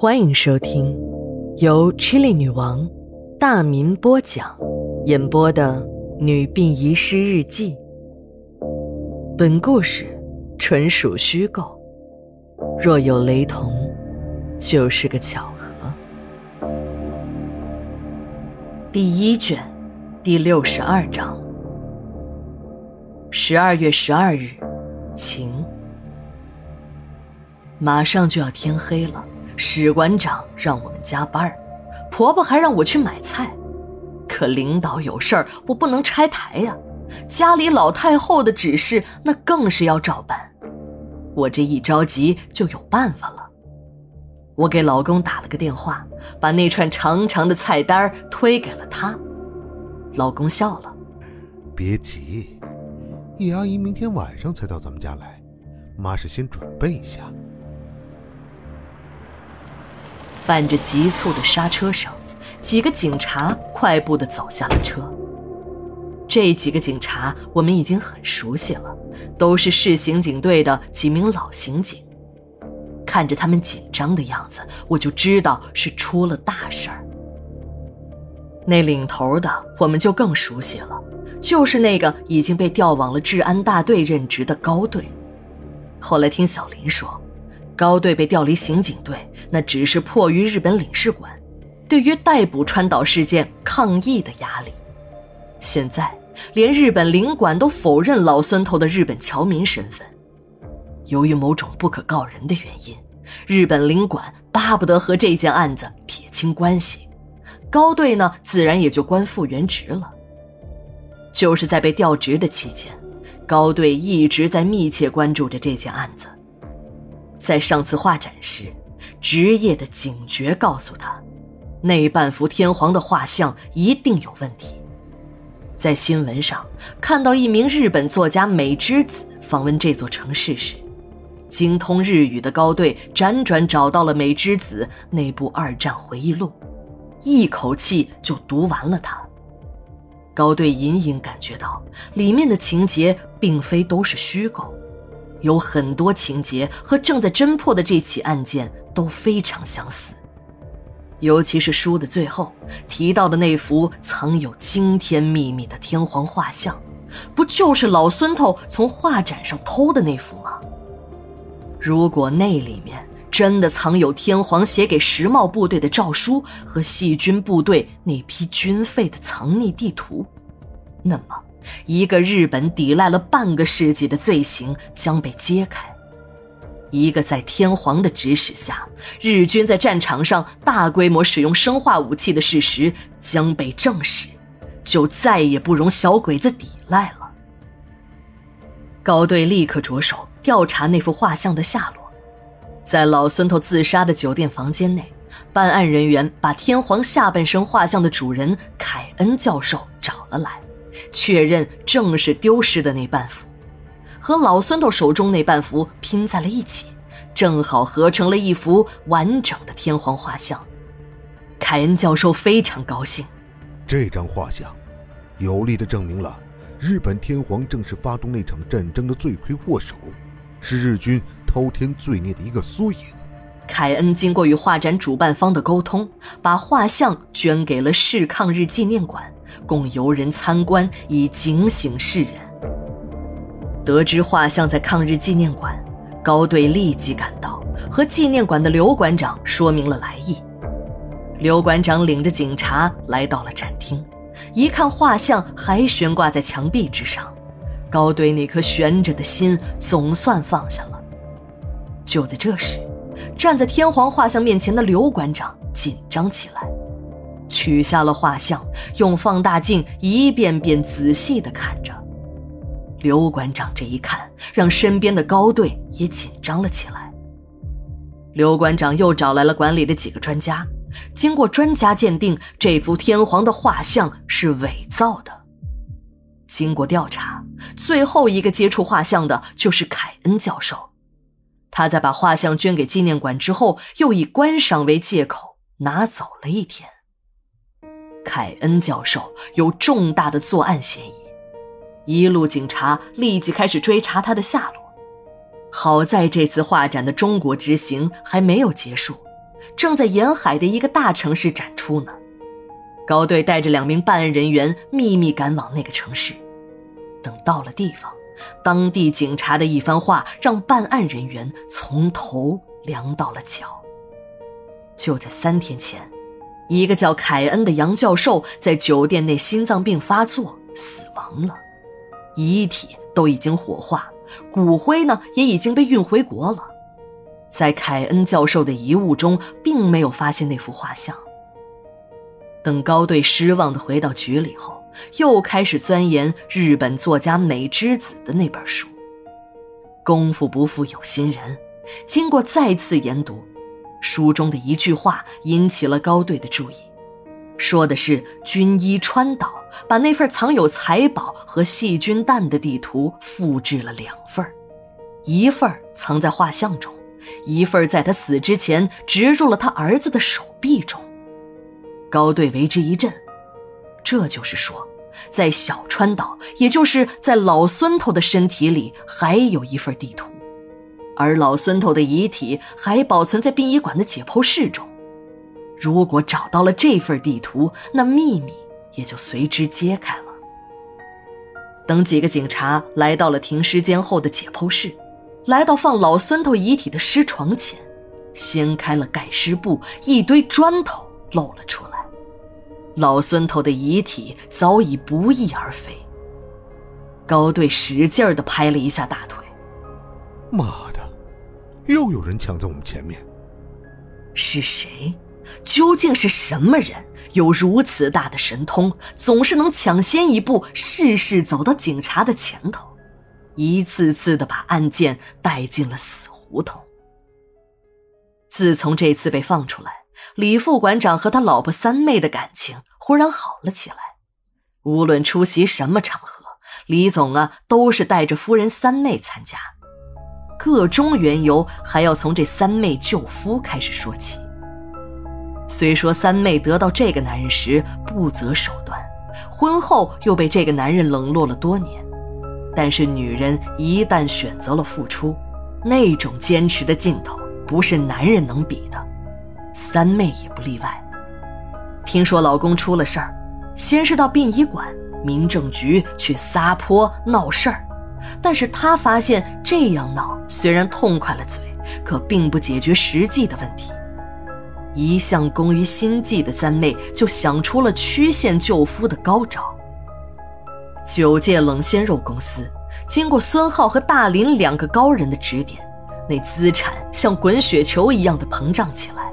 欢迎收听由 Chili 女王大民播讲、演播的《女病遗失日记》。本故事纯属虚构，若有雷同，就是个巧合。第一卷，第六十二章。十二月十二日，晴。马上就要天黑了，史馆长让我们加班婆婆还让我去买菜。可领导有事儿，我不能拆台呀。家里老太后的指示，那更是要照办。我这一着急就有办法了。我给老公打了个电话，把那串长长的菜单推给了他。老公笑了：“别急，叶阿姨明天晚上才到咱们家来，妈是先准备一下。”伴着急促的刹车声，几个警察快步地走下了车。这几个警察我们已经很熟悉了，都是市刑警队的几名老刑警。看着他们紧张的样子，我就知道是出了大事儿。那领头的我们就更熟悉了，就是那个已经被调往了治安大队任职的高队。后来听小林说。高队被调离刑警队，那只是迫于日本领事馆对于逮捕川岛事件抗议的压力。现在连日本领馆都否认老孙头的日本侨民身份。由于某种不可告人的原因，日本领馆巴不得和这件案子撇清关系。高队呢，自然也就官复原职了。就是在被调职的期间，高队一直在密切关注着这件案子。在上次画展时，职业的警觉告诉他，那半幅天皇的画像一定有问题。在新闻上看到一名日本作家美之子访问这座城市时，精通日语的高队辗转找到了美之子那部二战回忆录，一口气就读完了它。高队隐隐感觉到里面的情节并非都是虚构。有很多情节和正在侦破的这起案件都非常相似，尤其是书的最后提到的那幅藏有惊天秘密的天皇画像，不就是老孙头从画展上偷的那幅吗？如果那里面真的藏有天皇写给时茂部队的诏书和细菌部队那批军费的藏匿地图，那么……一个日本抵赖了半个世纪的罪行将被揭开，一个在天皇的指使下，日军在战场上大规模使用生化武器的事实将被证实，就再也不容小鬼子抵赖了。高队立刻着手调查那幅画像的下落，在老孙头自杀的酒店房间内，办案人员把天皇下半身画像的主人凯恩教授找了来。确认正是丢失的那半幅，和老孙头手中那半幅拼在了一起，正好合成了一幅完整的天皇画像。凯恩教授非常高兴，这张画像有力地证明了日本天皇正是发动那场战争的罪魁祸首，是日军滔天罪孽的一个缩影。凯恩经过与画展主办方的沟通，把画像捐给了市抗日纪念馆。供游人参观，以警醒世人。得知画像在抗日纪念馆，高队立即赶到，和纪念馆的刘馆长说明了来意。刘馆长领着警察来到了展厅，一看画像还悬挂在墙壁之上，高队那颗悬着的心总算放下了。就在这时，站在天皇画像面前的刘馆长紧张起来。取下了画像，用放大镜一遍遍仔细地看着。刘馆长这一看，让身边的高队也紧张了起来。刘馆长又找来了馆里的几个专家，经过专家鉴定，这幅天皇的画像是伪造的。经过调查，最后一个接触画像的就是凯恩教授。他在把画像捐给纪念馆之后，又以观赏为借口拿走了一天。凯恩教授有重大的作案嫌疑，一路警察立即开始追查他的下落。好在这次画展的中国之行还没有结束，正在沿海的一个大城市展出呢。高队带着两名办案人员秘密赶往那个城市。等到了地方，当地警察的一番话让办案人员从头凉到了脚。就在三天前，一个叫凯恩的杨教授在酒店内心脏病发作死亡了，遗体都已经火化，骨灰呢也已经被运回国了。在凯恩教授的遗物中，并没有发现那幅画像。等高队失望地回到局里后，又开始钻研日本作家美之子的那本书。功夫不负有心人，经过再次研读，书中的一句话引起了高队的注意，说的是军医川岛把那份藏有财宝和细菌弹的地图复制了两份一份藏在画像中。一份在他死之前植入了他儿子的手臂中，高队为之一振。这就是说，在小川岛，也就是在老孙头的身体里，还有一份地图，而老孙头的遗体还保存在殡仪馆的解剖室中。如果找到了这份地图，那秘密也就随之揭开了。等几个警察来到了停尸间后的解剖室。来到放老孙头遗体的尸床前，掀开了盖尸布，一堆砖头露了出来。老孙头的遗体早已不翼而飞。高队使劲儿地拍了一下大腿：“妈的，又有人抢在我们前面！是谁？究竟是什么人？有如此大的神通，总是能抢先一步，事事走到警察的前头。”一次次的把案件带进了死胡同。自从这次被放出来，李副馆长和他老婆三妹的感情忽然好了起来。无论出席什么场合，李总啊都是带着夫人三妹参加。个中缘由还要从这三妹舅夫开始说起。虽说三妹得到这个男人时不择手段，婚后又被这个男人冷落了多年。但是女人一旦选择了付出，那种坚持的劲头不是男人能比的。三妹也不例外。听说老公出了事儿，先是到殡仪馆、民政局去撒泼闹事儿，但是她发现这样闹虽然痛快了嘴，可并不解决实际的问题。一向工于心计的三妹就想出了曲线救夫的高招。九界冷鲜肉公司经过孙浩和大林两个高人的指点，那资产像滚雪球一样的膨胀起来，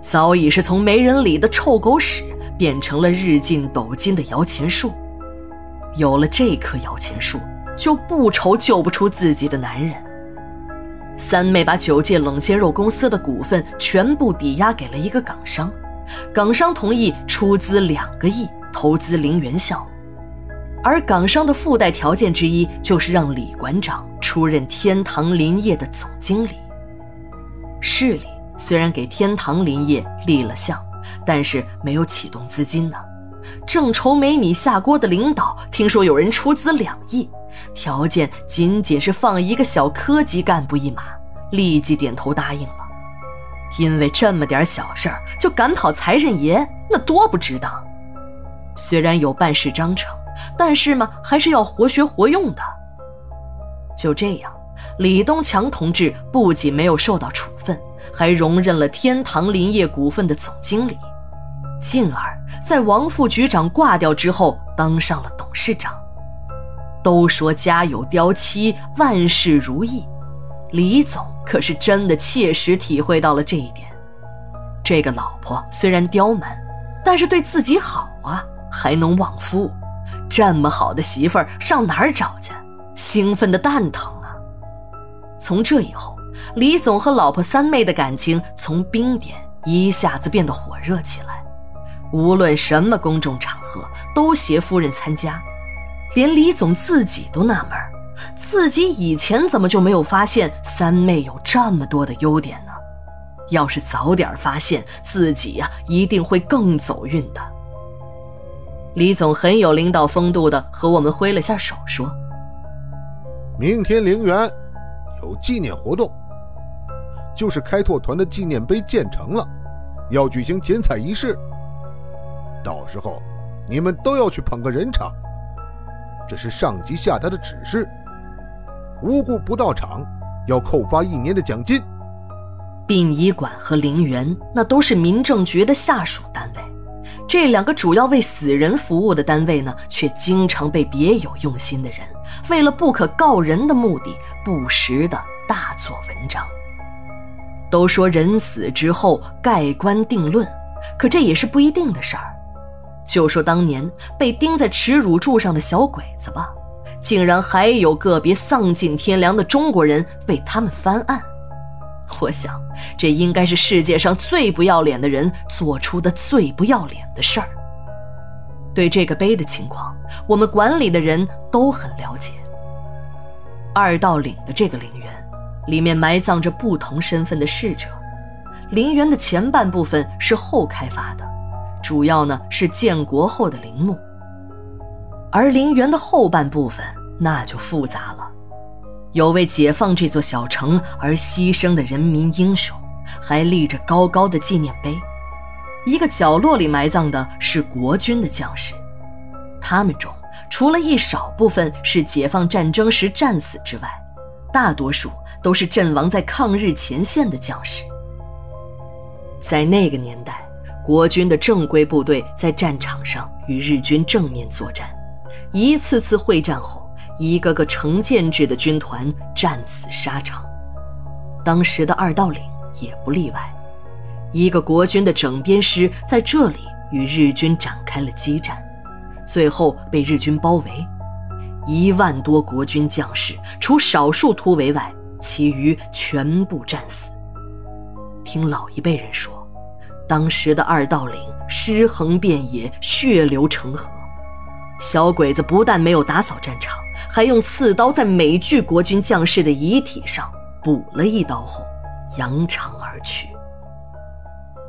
早已是从没人理的臭狗屎变成了日进斗金的摇钱树。有了这棵摇钱树，就不愁救不出自己的男人。三妹把九界冷鲜肉公司的股份全部抵押给了一个港商，港商同意出资两个亿投资林元孝。而港商的附带条件之一，就是让李馆长出任天堂林业的总经理。市里虽然给天堂林业立了项，但是没有启动资金呢。正愁没米下锅的领导，听说有人出资两亿，条件仅仅是放一个小科级干部一马，立即点头答应了。因为这么点小事儿就赶跑财神爷，那多不值当。虽然有办事章程。但是嘛，还是要活学活用的。就这样，李东强同志不仅没有受到处分，还荣任了天堂林业股份的总经理，进而，在王副局长挂掉之后，当上了董事长。都说家有娇妻，万事如意，李总可是真的切实体会到了这一点。这个老婆虽然刁蛮，但是对自己好啊，还能旺夫。这么好的媳妇儿上哪儿找去？兴奋的蛋疼啊！从这以后，李总和老婆三妹的感情从冰点一下子变得火热起来。无论什么公众场合，都携夫人参加。连李总自己都纳闷自己以前怎么就没有发现三妹有这么多的优点呢？要是早点发现，自己呀，一定会更走运的。李总很有领导风度的和我们挥了下手，说：“明天陵园有纪念活动，就是开拓团的纪念碑建成了，要举行剪彩仪式。到时候，你们都要去捧个人场。这是上级下达的指示，无故不到场，要扣发一年的奖金。殡仪馆和陵园那都是民政局的下属单位，这两个主要为死人服务的单位呢，却经常被别有用心的人为了不可告人的目的，不时的大做文章。都说人死之后盖棺定论，可这也是不一定的事儿。就说当年被钉在耻辱柱上的小鬼子吧，竟然还有个别丧尽天良的中国人为他们翻案。我想，这应该是世界上最不要脸的人做出的最不要脸的事儿。对这个碑的情况，我们管理的人都很了解。二道岭的这个陵园，里面埋葬着不同身份的逝者。陵园的前半部分是后开发的。主要呢是建国后的陵墓，而陵园的后半部分那就复杂了，有为解放这座小城而牺牲的人民英雄，还立着高高的纪念碑。一个角落里埋葬的是国军的将士，他们中除了一少部分是解放战争时战死之外，大多数都是阵亡在抗日前线的将士。在那个年代。国军的正规部队在战场上与日军正面作战，一次次会战后，一个个成建制的军团战死沙场。当时的二道岭也不例外，一个国军的整编师在这里与日军展开了激战，最后被日军包围，一万多国军将士，除少数突围外，其余全部战死。听老一辈人说。当时的二道岭尸横遍野，血流成河。小鬼子不但没有打扫战场，还用刺刀在每具国军将士的遗体上补了一刀后，扬长而去。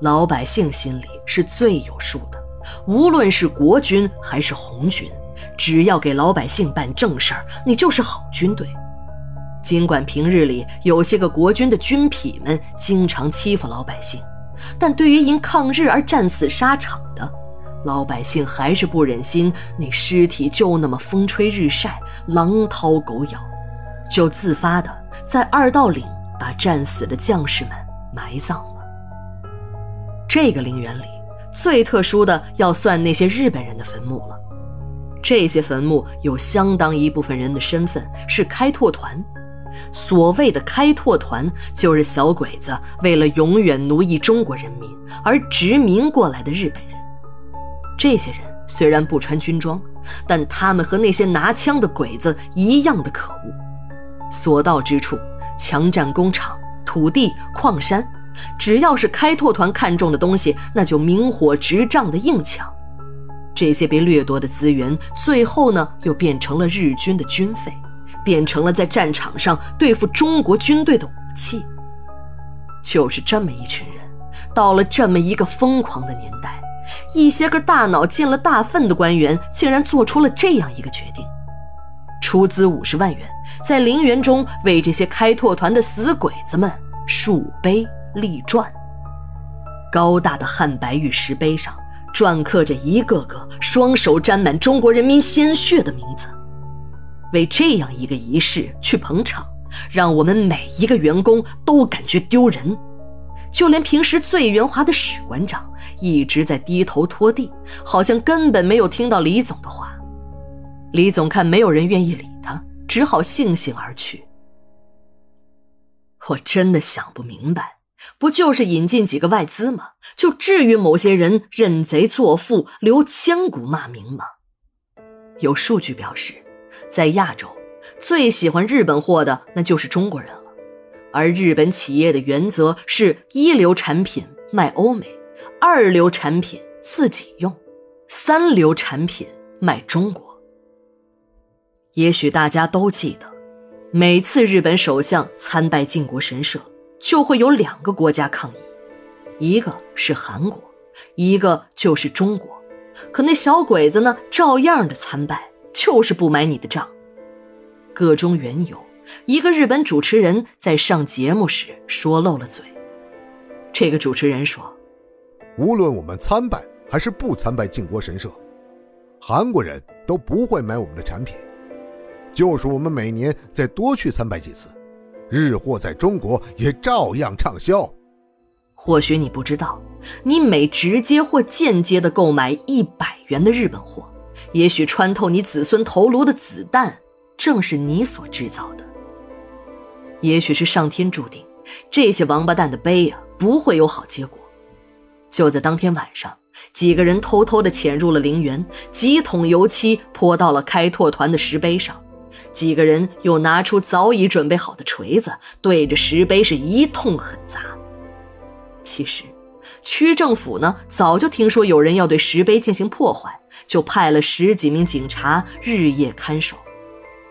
老百姓心里是最有数的，无论是国军还是红军，只要给老百姓办正事儿，你就是好军队。尽管平日里有些个国军的军痞们经常欺负老百姓。但对于因抗日而战死沙场的老百姓，还是不忍心那尸体就那么风吹日晒、狼掏狗咬，就自发的在二道岭把战死的将士们埋葬了。这个陵园里最特殊的要算那些日本人的坟墓了，这些坟墓有相当一部分人的身份是开拓团。所谓的开拓团，就是小鬼子为了永远奴役中国人民而殖民过来的日本人。这些人虽然不穿军装，但他们和那些拿枪的鬼子一样的可恶。所到之处，强占工厂、土地、矿山，只要是开拓团看中的东西，那就明火执仗的硬抢。这些被掠夺的资源，最后呢，又变成了日军的军费。变成了在战场上对付中国军队的武器。就是这么一群人，到了这么一个疯狂的年代，一些个大脑进了大粪的官员，竟然做出了这样一个决定：出资五十万元，在陵园中为这些开拓团的死鬼子们竖碑立传。高大的汉白玉石碑上，篆刻着一个个双手沾满中国人民鲜血的名字。为这样一个仪式去捧场，让我们每一个员工都感觉丢人，就连平时最圆滑的史馆长一直在低头拖地，好像根本没有听到李总的话。李总看没有人愿意理他，只好悻悻而去。我真的想不明白，不就是引进几个外资吗？就至于某些人认贼作父，留千古骂名吗？有数据表示。在亚洲，最喜欢日本货的那就是中国人了。而日本企业的原则是一流产品卖欧美，二流产品自己用，三流产品卖中国。也许大家都记得，每次日本首相参拜靖国神社，就会有两个国家抗议，一个是韩国，一个就是中国。可那小鬼子呢，照样的参拜。就是不买你的账，个中缘由一个日本主持人在上节目时说漏了嘴。这个主持人说：“无论我们参拜还是不参拜靖国神社，韩国人都不会买我们的产品。就是我们每年再多去参拜几次，日货在中国也照样畅销。或许你不知道，你每直接或间接的购买一百元的日本货，也许穿透你子孙头颅的子弹，正是你所制造的。也许是上天注定，这些王八蛋的碑啊。”不会有好结果。就在当天晚上，几个人偷偷地潜入了陵园，几桶油漆泼到了开拓团的石碑上。几个人又拿出早已准备好的锤子，对着石碑是一通狠砸。其实，区政府呢早就听说有人要对石碑进行破坏，就派了十几名警察日夜看守。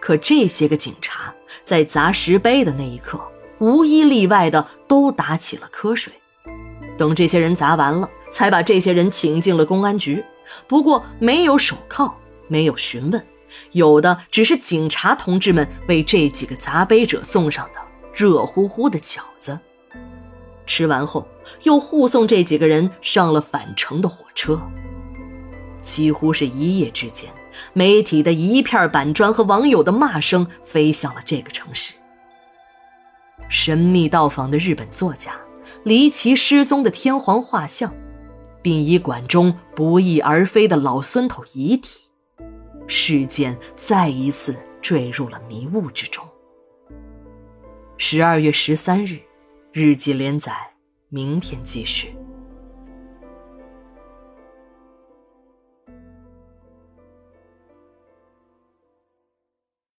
可这些个警察在砸石碑的那一刻。无一例外的都打起了瞌睡，等这些人砸完了，才把这些人请进了公安局。不过没有手铐，没有询问，有的只是警察同志们为这几个砸碑者送上的热乎乎的饺子。吃完后，又护送这几个人上了返程的火车。几乎是一夜之间，媒体的一片板砖和网友的骂声飞向了这个城市。神秘到访的日本作家，离奇失踪的天皇画像，殡仪馆中不翼而飞的老孙头遗体，事件再一次坠入了迷雾之中。十二月十三日，日记连载，明天继续。